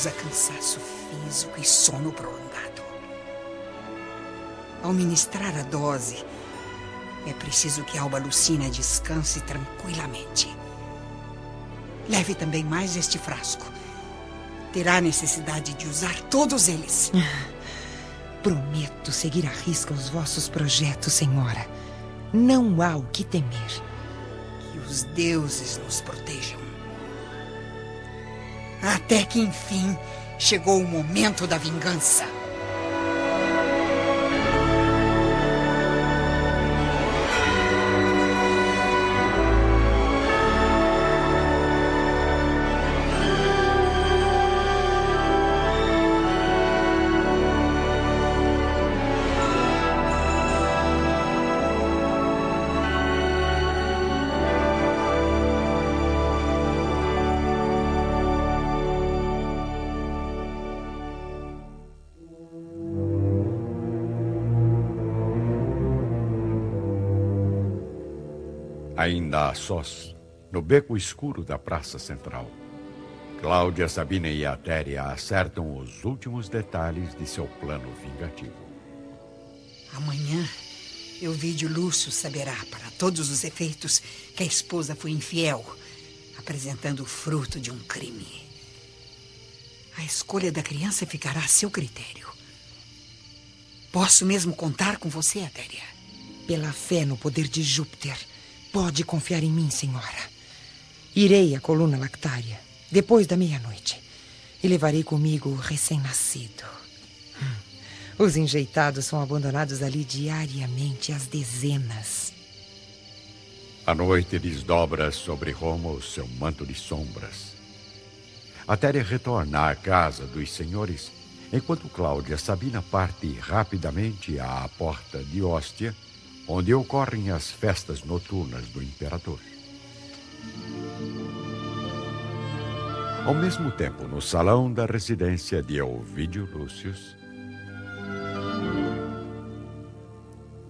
Causa cansaço físico e sono prolongado. Ao ministrar a dose, é preciso que Alba Lucina descanse tranquilamente. Leve também mais este frasco. Terá necessidade de usar todos eles. Prometo seguir à risca os vossos projetos, senhora. Não há o que temer. Que os deuses nos protejam. Até que enfim chegou o momento da vingança. A sós, no beco escuro da praça central, Cláudia, Sabina e Atéria acertam os últimos detalhes de seu plano vingativo. Amanhã, Euvídio Lúcio saberá, para todos os efeitos, que a esposa foi infiel, apresentando o fruto de um crime. A escolha da criança ficará a seu critério. Posso mesmo contar com você, Atéria? Pela fé no poder de Júpiter, Pode confiar em mim, senhora. Irei à coluna lactária depois da meia-noite e levarei comigo o recém-nascido. Hum. Os enjeitados são abandonados ali diariamente às dezenas. A noite desdobra sobre Roma o seu manto de sombras. Atéria retorna à casa dos senhores, enquanto Cláudia Sabina parte rapidamente à porta de Hóstia onde ocorrem as festas noturnas do imperador. Ao mesmo tempo, no salão da residência de Ovidio Lúcius.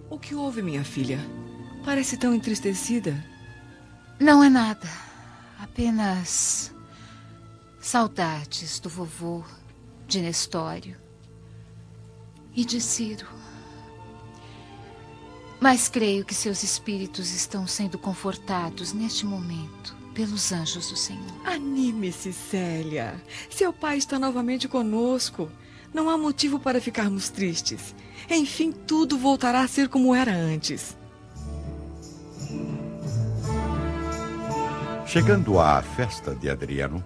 O que houve, minha filha? Parece tão entristecida. Não é nada. Apenas saudades do vovô, de Nestório e de Ciro. Mas creio que seus espíritos estão sendo confortados neste momento pelos anjos do Senhor. Anime-se, Célia. Seu pai está novamente conosco. Não há motivo para ficarmos tristes. Enfim, tudo voltará a ser como era antes. Chegando à festa de Adriano,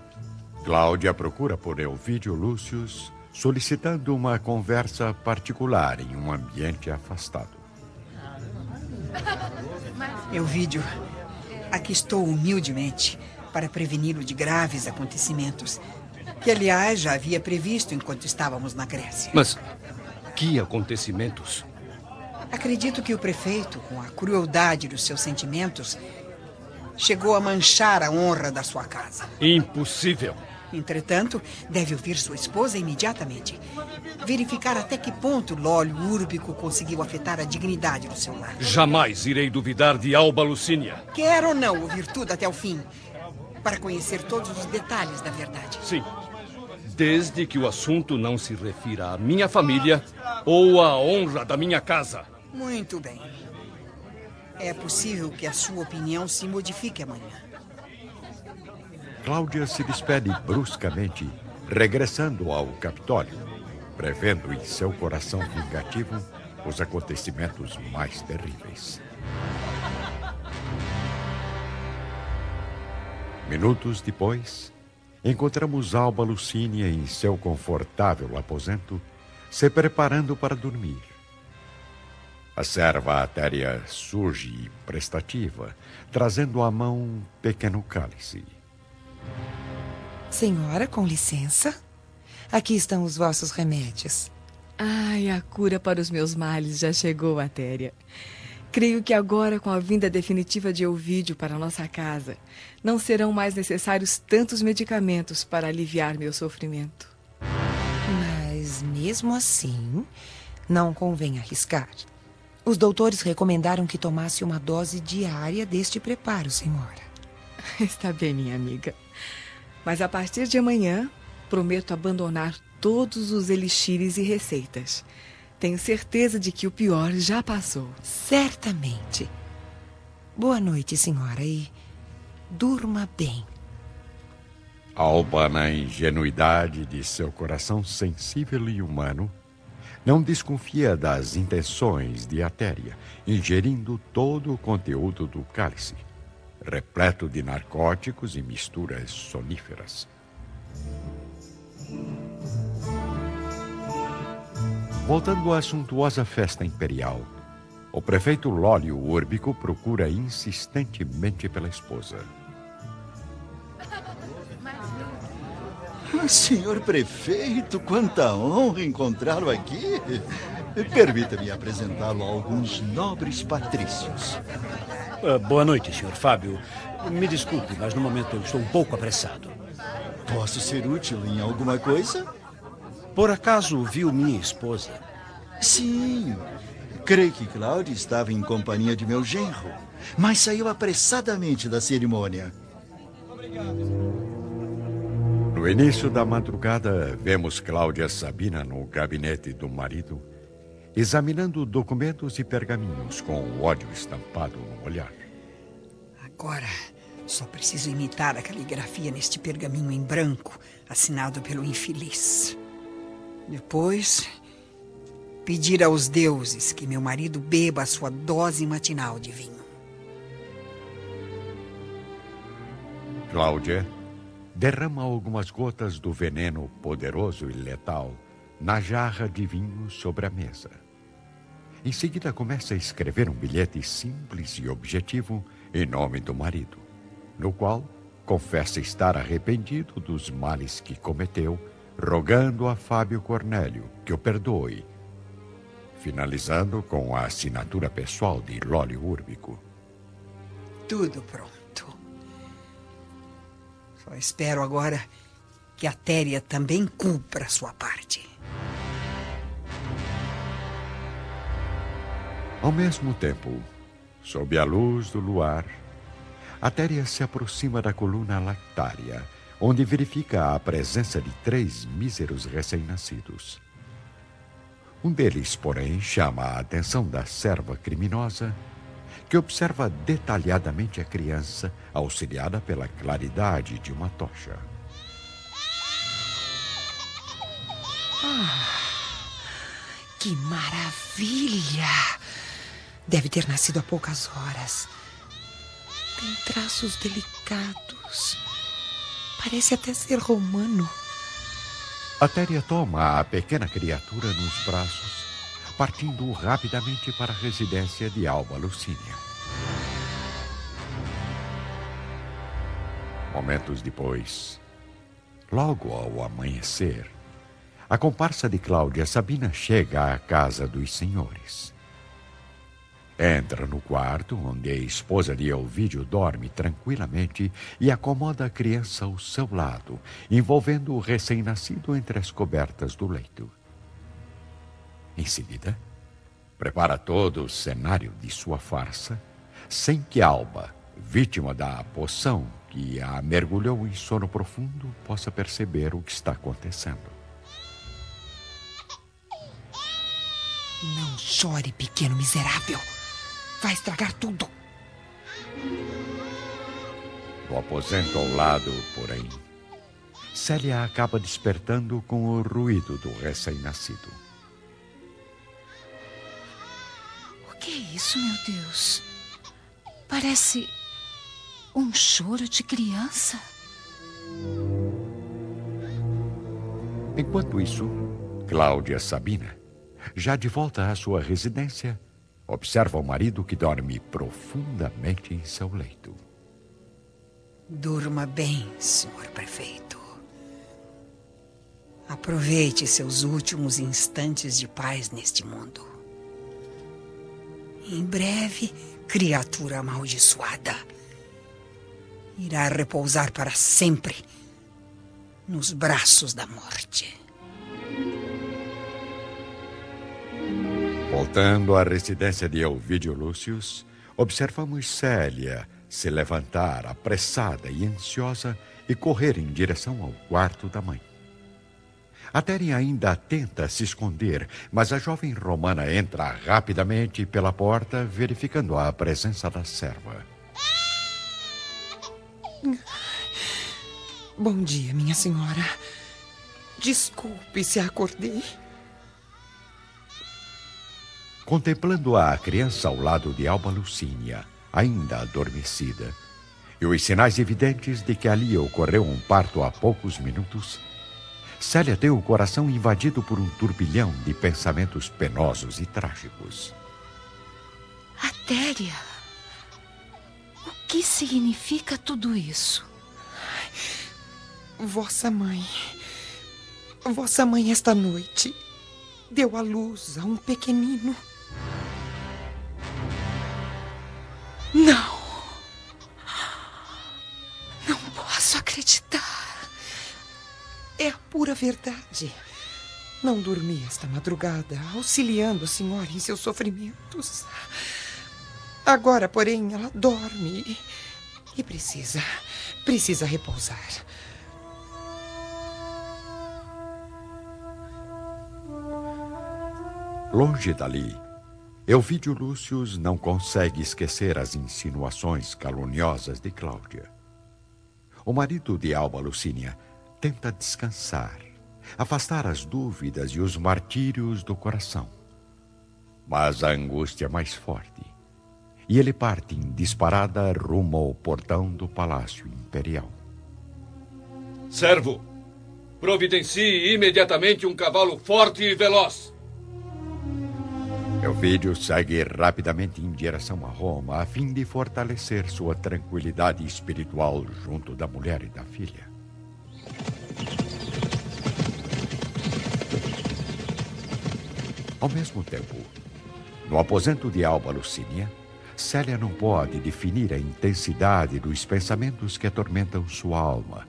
Cláudia procura por Elvídio Lúcius, solicitando uma conversa particular em um ambiente afastado. Elvídio, aqui estou humildemente para preveni-lo de graves acontecimentos, que, aliás, já havia previsto enquanto estávamos na Grécia. Mas que acontecimentos? Acredito que o prefeito, com a crueldade dos seus sentimentos, chegou a manchar a honra da sua casa. Impossível. Entretanto, deve ouvir sua esposa imediatamente. Verificar até que ponto o óleo úrbico conseguiu afetar a dignidade do seu lar. Jamais irei duvidar de Alba Lucínia. Quer ou não ouvir tudo até o fim, para conhecer todos os detalhes da verdade. Sim. Desde que o assunto não se refira à minha família ou à honra da minha casa. Muito bem. É possível que a sua opinião se modifique amanhã. Cláudia se despede bruscamente, regressando ao Capitólio, prevendo em seu coração vingativo os acontecimentos mais terríveis. Minutos depois, encontramos Alba Lucínia em seu confortável aposento, se preparando para dormir. A serva Atéria surge prestativa, trazendo à mão um pequeno cálice. Senhora, com licença. Aqui estão os vossos remédios. Ai, a cura para os meus males já chegou, Atéria. Creio que agora, com a vinda definitiva de Ovídio para nossa casa, não serão mais necessários tantos medicamentos para aliviar meu sofrimento. Mas, mesmo assim, não convém arriscar. Os doutores recomendaram que tomasse uma dose diária deste preparo, senhora. Está bem, minha amiga. Mas a partir de amanhã, prometo abandonar todos os elixires e receitas. Tenho certeza de que o pior já passou. Certamente. Boa noite, senhora, e durma bem. Alba, na ingenuidade de seu coração sensível e humano, não desconfia das intenções de Atéria, ingerindo todo o conteúdo do cálice, repleto de narcóticos e misturas soníferas. Voltando à suntuosa festa imperial, o prefeito Lólio Úrbico procura insistentemente pela esposa. Senhor prefeito, quanta honra encontrá-lo aqui. Permita-me apresentá-lo a alguns nobres patrícios. Uh, boa noite, senhor Fábio. Me desculpe, mas no momento eu estou um pouco apressado. Posso ser útil em alguma coisa? Por acaso viu minha esposa? Sim. Creio que Cláudia estava em companhia de meu genro, mas saiu apressadamente da cerimônia. Obrigado. No início da madrugada, vemos Cláudia Sabina no gabinete do marido, examinando documentos e pergaminhos com o ódio estampado no olhar. Agora, só preciso imitar a caligrafia neste pergaminho em branco, assinado pelo infeliz. Depois, pedir aos deuses que meu marido beba a sua dose matinal de vinho. Cláudia derrama algumas gotas do veneno poderoso e letal na jarra de vinho sobre a mesa. Em seguida, começa a escrever um bilhete simples e objetivo em nome do marido, no qual confessa estar arrependido dos males que cometeu, rogando a Fábio Cornélio que o perdoe, finalizando com a assinatura pessoal de Lólio Úrbico. Tudo pronto. Só espero agora que a Téria também cumpra sua parte. Ao mesmo tempo, sob a luz do luar, a Téria se aproxima da coluna lactária, onde verifica a presença de três míseros recém-nascidos. Um deles, porém, chama a atenção da serva criminosa que observa detalhadamente a criança, auxiliada pela claridade de uma tocha. Ah, que maravilha! Deve ter nascido há poucas horas. Tem traços delicados. Parece até ser romano. A Téria toma a pequena criatura nos braços partindo rapidamente para a residência de Alba Lucínia. Momentos depois, logo ao amanhecer, a comparsa de Cláudia Sabina chega à casa dos senhores. Entra no quarto onde a esposa de Elvídio dorme tranquilamente e acomoda a criança ao seu lado, envolvendo o recém-nascido entre as cobertas do leito. Em seguida, prepara todo o cenário de sua farsa, sem que Alba, vítima da poção que a mergulhou em sono profundo, possa perceber o que está acontecendo. Não chore, pequeno miserável. Vai estragar tudo. No aposento ao lado, porém, Célia acaba despertando com o ruído do recém-nascido. que é isso, meu Deus? Parece um choro de criança. Enquanto isso, Cláudia Sabina, já de volta à sua residência, observa o marido que dorme profundamente em seu leito. Durma bem, senhor prefeito. Aproveite seus últimos instantes de paz neste mundo. Em breve, criatura amaldiçoada irá repousar para sempre nos braços da morte. Voltando à residência de Elvídio Lúcius, observamos Célia se levantar apressada e ansiosa e correr em direção ao quarto da mãe. A Teren ainda tenta se esconder, mas a jovem romana entra rapidamente pela porta, verificando a presença da serva. Bom dia, minha senhora. Desculpe se acordei. Contemplando a criança ao lado de Alba Lucínia, ainda adormecida, e os sinais evidentes de que ali ocorreu um parto há poucos minutos, Célia tem o coração invadido por um turbilhão de pensamentos penosos e trágicos. Atéria, o que significa tudo isso? Vossa mãe. Vossa mãe, esta noite, deu à luz a um pequenino. Verdade. Não dormi esta madrugada, auxiliando a senhora em seus sofrimentos. Agora, porém, ela dorme e precisa, precisa repousar. Longe dali, Elvídio Lúcius não consegue esquecer as insinuações caluniosas de Cláudia. O marido de Alba Lucínia tenta descansar, afastar as dúvidas e os martírios do coração. Mas a angústia é mais forte. E ele parte em disparada rumo ao portão do Palácio Imperial. Servo, providencie imediatamente um cavalo forte e veloz. Elvídio segue rapidamente em direção a Roma a fim de fortalecer sua tranquilidade espiritual junto da mulher e da filha. Ao mesmo tempo, no aposento de Alba Lucínia, Célia não pode definir a intensidade dos pensamentos que atormentam sua alma,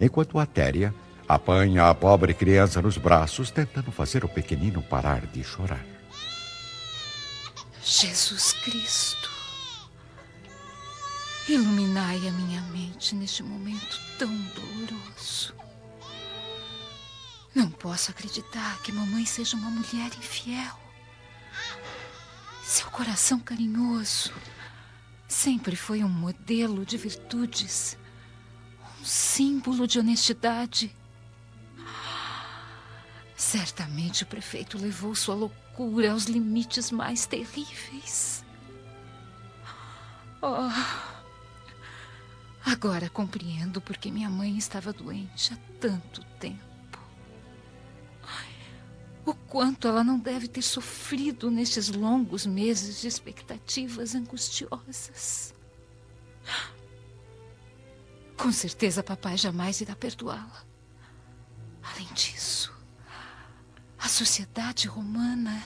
enquanto Atéria apanha a pobre criança nos braços, tentando fazer o pequenino parar de chorar. Jesus Cristo, iluminai a minha mente neste momento tão doloroso. Não posso acreditar que mamãe seja uma mulher infiel. Seu coração carinhoso sempre foi um modelo de virtudes, um símbolo de honestidade. Certamente o prefeito levou sua loucura aos limites mais terríveis. Oh, agora compreendo por que minha mãe estava doente há tanto tempo. O quanto ela não deve ter sofrido nestes longos meses de expectativas angustiosas. Com certeza, papai jamais irá perdoá-la. Além disso, a sociedade romana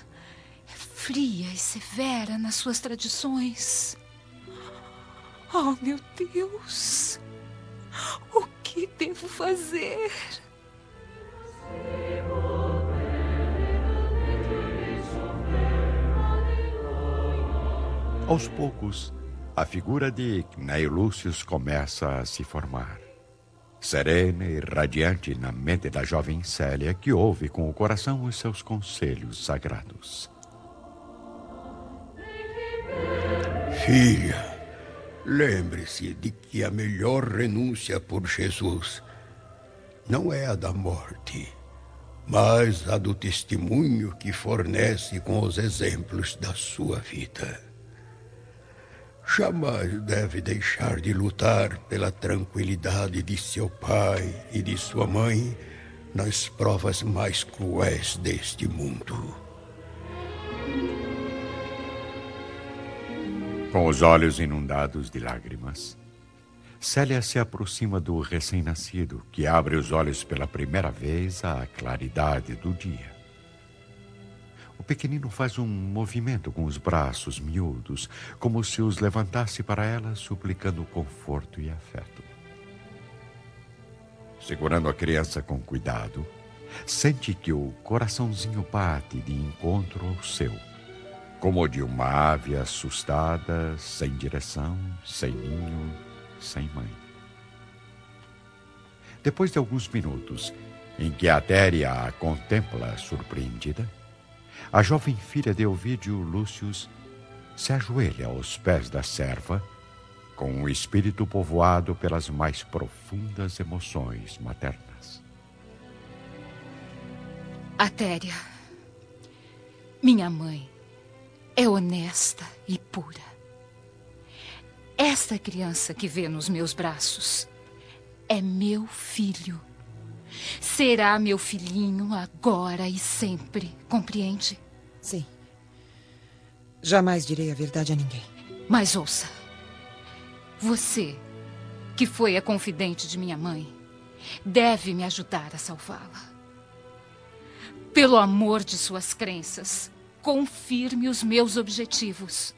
é fria e severa nas suas tradições. Oh, meu Deus! O que devo fazer? Aos poucos, a figura de Cneio Lúcius começa a se formar. Serena e radiante na mente da jovem Célia, que ouve com o coração os seus conselhos sagrados. Filha, lembre-se de que a melhor renúncia por Jesus não é a da morte, mas a do testemunho que fornece com os exemplos da sua vida jamais deve deixar de lutar pela tranquilidade de seu pai e de sua mãe nas provas mais cruéis deste mundo. Com os olhos inundados de lágrimas, Célia se aproxima do recém-nascido, que abre os olhos pela primeira vez à claridade do dia. Pequenino faz um movimento com os braços miúdos, como se os levantasse para ela, suplicando conforto e afeto. Segurando a criança com cuidado, sente que o coraçãozinho bate de encontro ao seu, como de uma ave assustada, sem direção, sem ninho, sem mãe. Depois de alguns minutos, em que Atéria a contempla surpreendida, a jovem filha de Ovídio Lúcius se ajoelha aos pés da serva, com o espírito povoado pelas mais profundas emoções maternas. Atéria, minha mãe é honesta e pura. Esta criança que vê nos meus braços é meu filho. Será meu filhinho agora e sempre, compreende? Sim. Jamais direi a verdade a ninguém. Mas ouça. Você, que foi a confidente de minha mãe, deve me ajudar a salvá-la. Pelo amor de suas crenças, confirme os meus objetivos.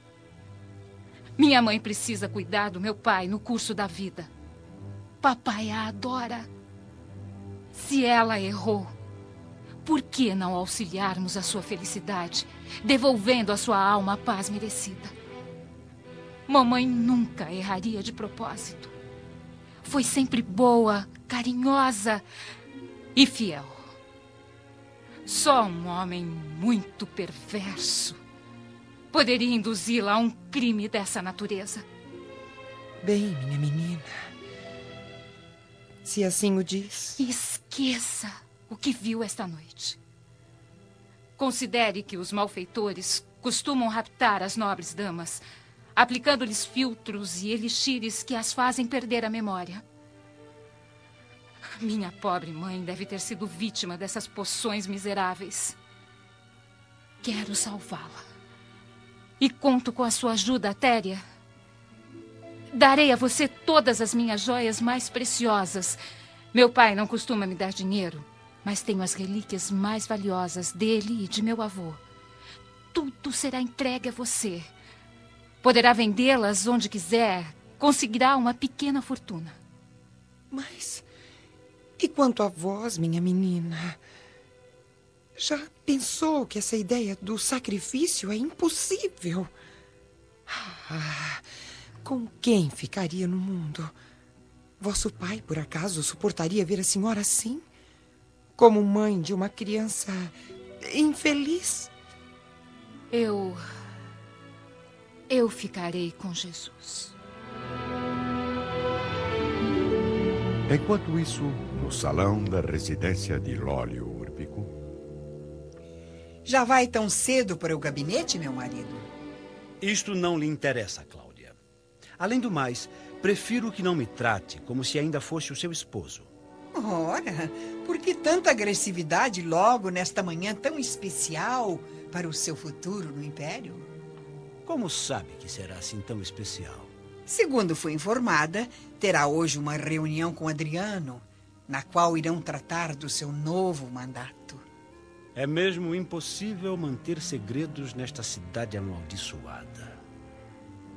Minha mãe precisa cuidar do meu pai no curso da vida. Papai a adora. Se ela errou, por que não auxiliarmos a sua felicidade, devolvendo à sua alma a paz merecida? Mamãe nunca erraria de propósito. Foi sempre boa, carinhosa e fiel. Só um homem muito perverso poderia induzi-la a um crime dessa natureza. Bem, minha menina. Se assim o diz. Esqueça o que viu esta noite. Considere que os malfeitores costumam raptar as nobres damas, aplicando-lhes filtros e elixires que as fazem perder a memória. Minha pobre mãe deve ter sido vítima dessas poções miseráveis. Quero salvá-la. E conto com a sua ajuda, Téria. Darei a você todas as minhas joias mais preciosas. Meu pai não costuma me dar dinheiro, mas tenho as relíquias mais valiosas dele e de meu avô. Tudo será entregue a você. Poderá vendê-las onde quiser. Conseguirá uma pequena fortuna. Mas. E quanto a vós, minha menina? Já pensou que essa ideia do sacrifício é impossível? Ah, com quem ficaria no mundo? Vosso pai, por acaso, suportaria ver a senhora assim? Como mãe de uma criança infeliz? Eu. Eu ficarei com Jesus. Enquanto isso, no salão da residência de Lólio Úrbico. Já vai tão cedo para o gabinete, meu marido? Isto não lhe interessa, Cláudia. Além do mais, prefiro que não me trate como se ainda fosse o seu esposo. Ora, por que tanta agressividade logo nesta manhã tão especial para o seu futuro no Império? Como sabe que será assim tão especial? Segundo fui informada, terá hoje uma reunião com Adriano, na qual irão tratar do seu novo mandato. É mesmo impossível manter segredos nesta cidade amaldiçoada.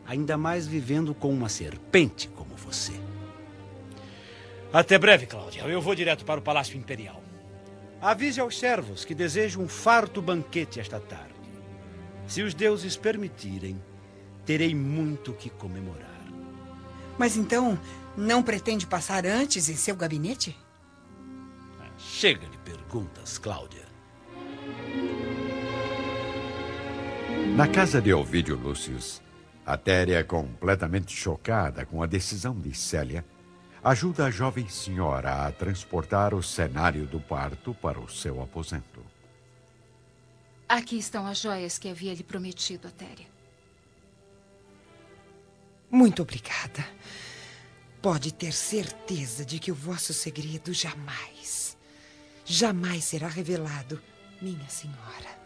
Ainda mais vivendo com uma serpente como você. Até breve, Cláudia. Eu vou direto para o Palácio Imperial. Avise aos servos que desejo um farto banquete esta tarde. Se os deuses permitirem, terei muito que comemorar. Mas então, não pretende passar antes em seu gabinete? Chega de perguntas, Cláudia. Na casa de Ovídio Lúcius, Atéria, completamente chocada com a decisão de Célia, ajuda a jovem senhora a transportar o cenário do parto para o seu aposento. Aqui estão as joias que havia lhe prometido, Atéria. Muito obrigada. Pode ter certeza de que o vosso segredo jamais, jamais será revelado, minha senhora.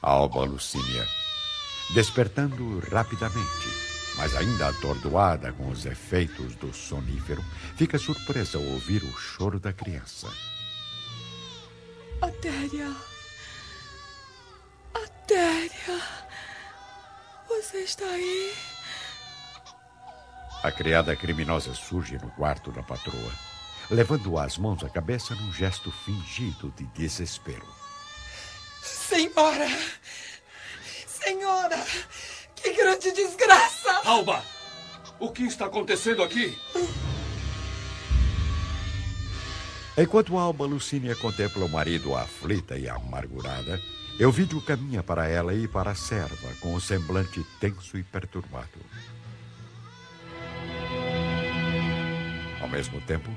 Alba Lucínia, despertando rapidamente, mas ainda atordoada com os efeitos do sonífero, fica surpresa ao ouvir o choro da criança. Atéria. Atéria. Você está aí? A criada criminosa surge no quarto da patroa, levando as mãos à cabeça num gesto fingido de desespero. Senhora! Senhora! Que grande desgraça! Alba! O que está acontecendo aqui? Enquanto Alba Lucínia contempla o marido aflita e amargurada, Elvídio caminha para ela e para a serva, com o semblante tenso e perturbado. Ao mesmo tempo,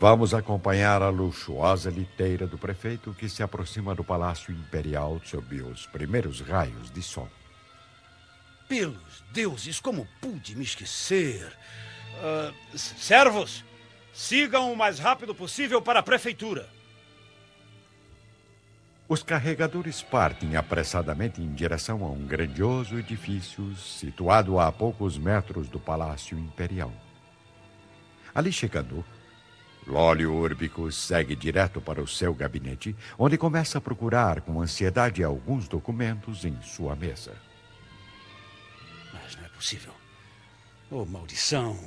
vamos acompanhar a luxuosa liteira do prefeito que se aproxima do Palácio Imperial sob os primeiros raios de sol. Pelos deuses, como pude me esquecer? Uh, servos, Sigam o mais rápido possível para a prefeitura. Os carregadores partem apressadamente em direção a um grandioso edifício situado a poucos metros do Palácio Imperial. Ali chegando, Lólio Urbicus segue direto para o seu gabinete, onde começa a procurar com ansiedade alguns documentos em sua mesa. Mas não é possível. Oh, maldição!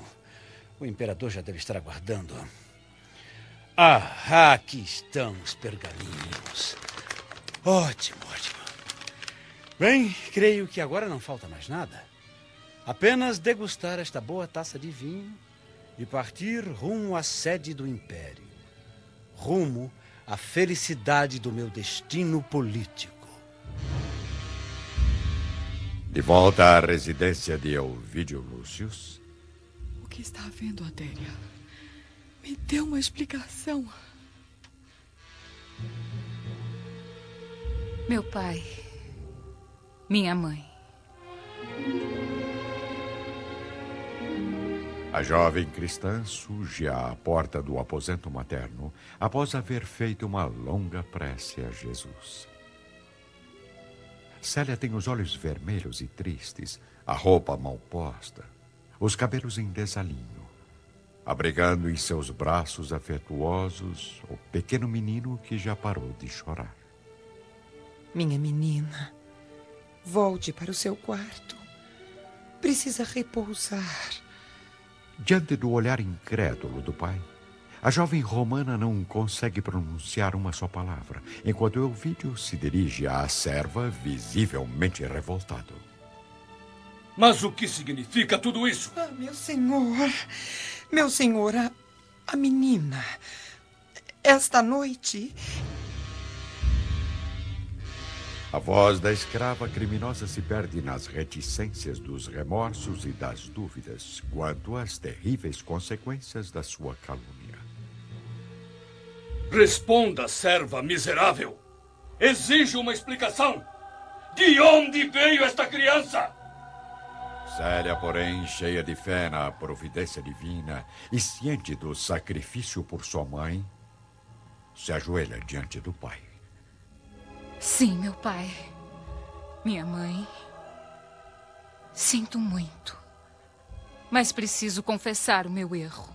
O imperador já deve estar aguardando. Ah, aqui estão os pergaminhos. Ótimo, ótimo. Bem, creio que agora não falta mais nada. Apenas degustar esta boa taça de vinho e partir rumo à sede do império. Rumo à felicidade do meu destino político. De volta à residência de Elvídio Lúcius, que está havendo, Adélia? Me dê uma explicação. Meu pai. Minha mãe. A jovem cristã surge à porta do aposento materno após haver feito uma longa prece a Jesus. Célia tem os olhos vermelhos e tristes, a roupa mal posta os cabelos em desalinho, abrigando em seus braços afetuosos o pequeno menino que já parou de chorar. Minha menina, volte para o seu quarto. Precisa repousar. Diante do olhar incrédulo do pai, a jovem romana não consegue pronunciar uma só palavra, enquanto Elvídio se dirige à serva, visivelmente revoltado. Mas o que significa tudo isso? Ah, meu senhor, meu senhor, a, a menina. Esta noite. A voz da escrava criminosa se perde nas reticências dos remorsos e das dúvidas quanto às terríveis consequências da sua calúnia. Responda, serva miserável! Exijo uma explicação! De onde veio esta criança? Célia, porém, cheia de fé na providência divina e ciente do sacrifício por sua mãe, se ajoelha diante do pai. Sim, meu pai. Minha mãe. Sinto muito. Mas preciso confessar o meu erro.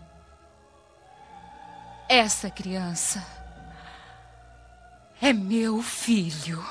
Essa criança é meu filho.